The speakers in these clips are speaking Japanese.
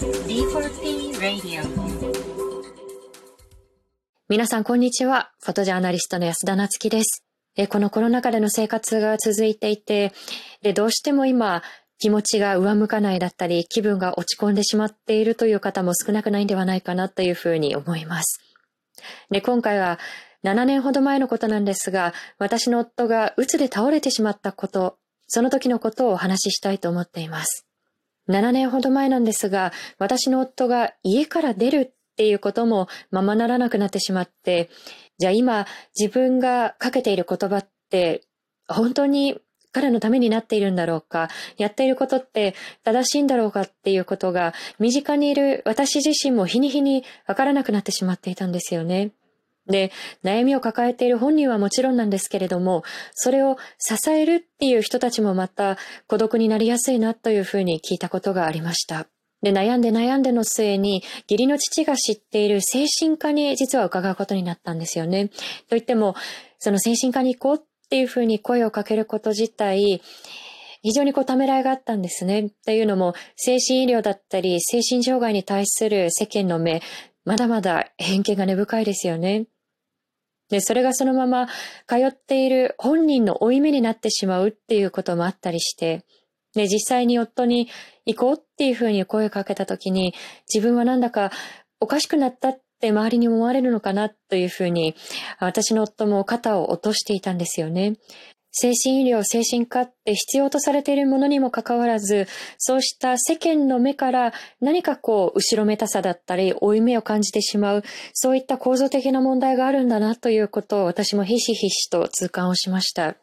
D4P Radio 皆さん、こんにちは。フォトジャーナリストの安田なつきです。えこのコロナ禍での生活が続いていて、で、どうしても今、気持ちが上向かないだったり、気分が落ち込んでしまっているという方も少なくないんではないかなというふうに思います。で、今回は7年ほど前のことなんですが、私の夫が鬱で倒れてしまったこと、その時のことをお話ししたいと思っています。7年ほど前なんですが、私の夫が家から出るっていうこともままならなくなってしまって、じゃあ今自分がかけている言葉って本当に彼のためになっているんだろうか、やっていることって正しいんだろうかっていうことが身近にいる私自身も日に日にわからなくなってしまっていたんですよね。で、悩みを抱えている本人はもちろんなんですけれども、それを支えるっていう人たちもまた孤独になりやすいなというふうに聞いたことがありました。で、悩んで悩んでの末に、義理の父が知っている精神科に実は伺うことになったんですよね。と言っても、その精神科に行こうっていうふうに声をかけること自体、非常にこうためらいがあったんですね。っていうのも、精神医療だったり、精神障害に対する世間の目、まだまだ偏見が根深いですよね。で、それがそのまま通っている本人の負い目になってしまうっていうこともあったりして、で、実際に夫に行こうっていうふうに声をかけたときに、自分はなんだかおかしくなったって周りに思われるのかなというふうに、私の夫も肩を落としていたんですよね。精神医療、精神科って必要とされているものにもかかわらず、そうした世間の目から何かこう、後ろめたさだったり、負い目を感じてしまう、そういった構造的な問題があるんだなということを私もひしひしと痛感をしました。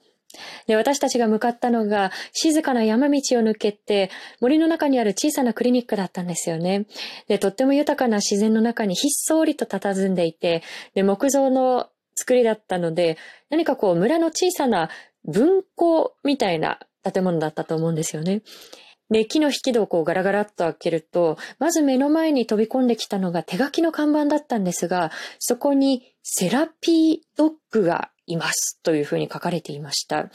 で、私たちが向かったのが静かな山道を抜けて森の中にある小さなクリニックだったんですよね。で、とっても豊かな自然の中にひっそりと佇んでいて、で、木造の作りだったので、何かこう村の小さな分校みたいな建物だったと思うんですよね。で、木の引き戸をこうガラガラっと開けると、まず目の前に飛び込んできたのが手書きの看板だったんですが、そこにセラピードッグがいますというふうに書かれていました。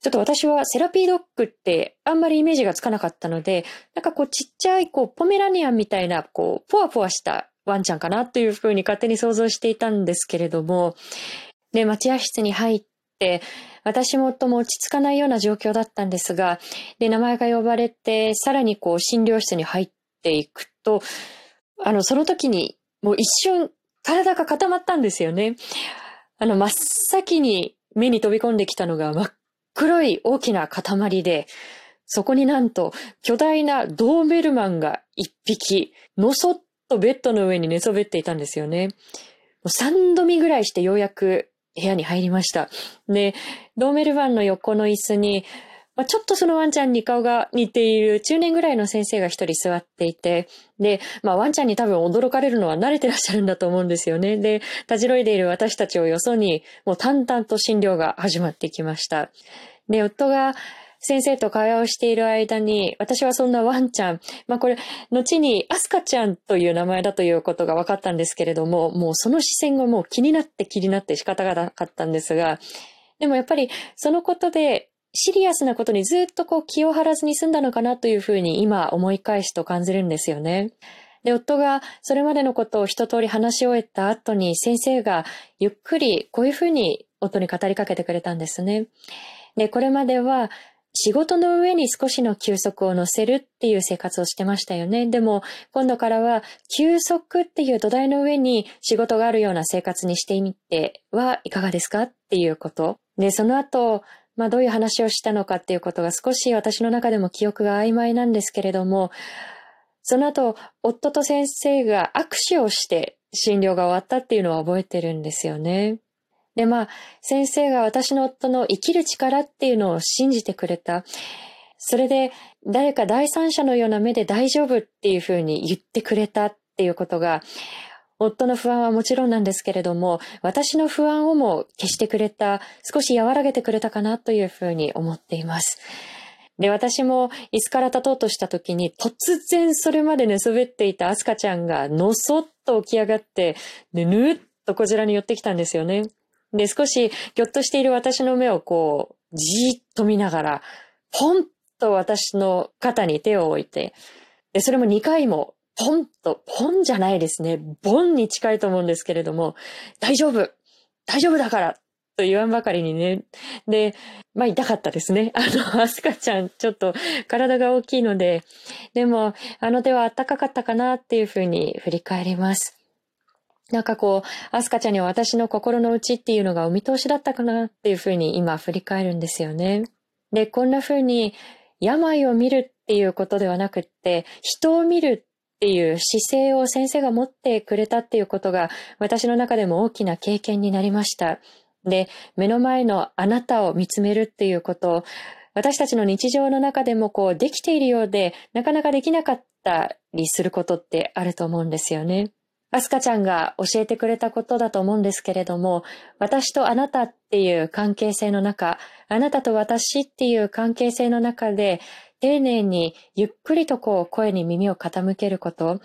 ちょっと私はセラピードッグってあんまりイメージがつかなかったので、なんかこうちっちゃいこうポメラニアンみたいなこうポワポワしたワンちゃんかなというふうに勝手に想像していたんですけれども、で、待合室に入って、私も夫も落ち着かないような状況だったんですが、で、名前が呼ばれて、さらにこう診療室に入っていくと、あの、その時にもう一瞬体が固まったんですよね。あの、真っ先に目に飛び込んできたのが真っ黒い大きな塊で、そこになんと巨大なドーベルマンが一匹、のそっとベッドの上に寝そべっていたんですよね。もう3度見ぐらいしてようやく部屋に入りました。で、ドーメルマンの横の椅子に、まあ、ちょっとそのワンちゃんに顔が似ている中年ぐらいの先生が一人座っていて、で、まあワンちゃんに多分驚かれるのは慣れてらっしゃるんだと思うんですよね。で、たじろいでいる私たちをよそに、もう淡々と診療が始まってきました。で、夫が先生と会話をしている間に、私はそんなワンちゃん、まあこれ、後にアスカちゃんという名前だということが分かったんですけれども、もうその視線がもう気になって気になって仕方がなかったんですが、でもやっぱりそのことでシリアスなことにずっとこう気を張らずに済んだのかなというふうに今思い返すと感じるんですよね。で、夫がそれまでのことを一通り話し終えた後に先生がゆっくりこういうふうに夫に語りかけてくれたんですね。で、これまでは仕事の上に少しの休息を乗せるっていう生活をしてましたよね。でも今度からは休息っていう土台の上に仕事があるような生活にしてみてはいかがですか？っていうこと。で、その後、まあどういう話をしたのかっていうことが少し私の中でも記憶が曖昧なんですけれども、その後、夫と先生が握手をして診療が終わったっていうのは覚えてるんですよね。で、まあ、先生が私の夫の生きる力っていうのを信じてくれた。それで、誰か第三者のような目で大丈夫っていうふうに言ってくれたっていうことが、夫の不安はもちろんなんですけれども、私の不安をも消してくれた、少し和らげてくれたかなというふうに思っています。で、私も椅子から立とうとした時に、突然それまで寝そべっていたアスカちゃんがのそっと起き上がって、で、ぬっとこちらに寄ってきたんですよね。で、少しぎょっとしている私の目をこう、じーっと見ながら、ポンと私の肩に手を置いて、で、それも2回も、ポンと、ポンじゃないですね。ボンに近いと思うんですけれども、大丈夫大丈夫だからと言わんばかりにね。で、まあ痛かったですね。あの、アスカちゃん、ちょっと体が大きいので、でも、あの手は暖かかったかなっていうふうに振り返ります。なんかこう、アスカちゃんには私の心の内っていうのがお見通しだったかなっていうふうに今振り返るんですよね。で、こんなふうに病を見るっていうことではなくって、人を見るっていう姿勢を先生が持ってくれたっていうことが私の中でも大きな経験になりました。で、目の前のあなたを見つめるっていうことを私たちの日常の中でもこうできているようでなかなかできなかったりすることってあると思うんですよね。アスカちゃんが教えてくれたことだと思うんですけれども、私とあなたっていう関係性の中、あなたと私っていう関係性の中で、丁寧にゆっくりとこう声に耳を傾けること、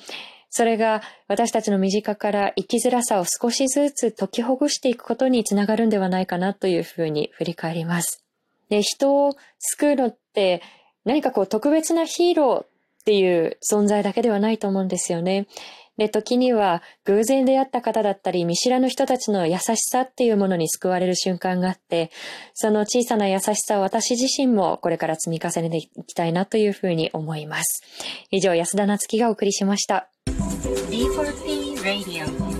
それが私たちの身近から生きづらさを少しずつ解きほぐしていくことにつながるんではないかなというふうに振り返ります。で、人を救うのって何かこう特別なヒーローっていう存在だけではないと思うんですよね。で、時には偶然出会った方だったり、見知らぬ人たちの優しさっていうものに救われる瞬間があって、その小さな優しさを私自身もこれから積み重ねていきたいなというふうに思います。以上、安田なつきがお送りしました。D4P Radio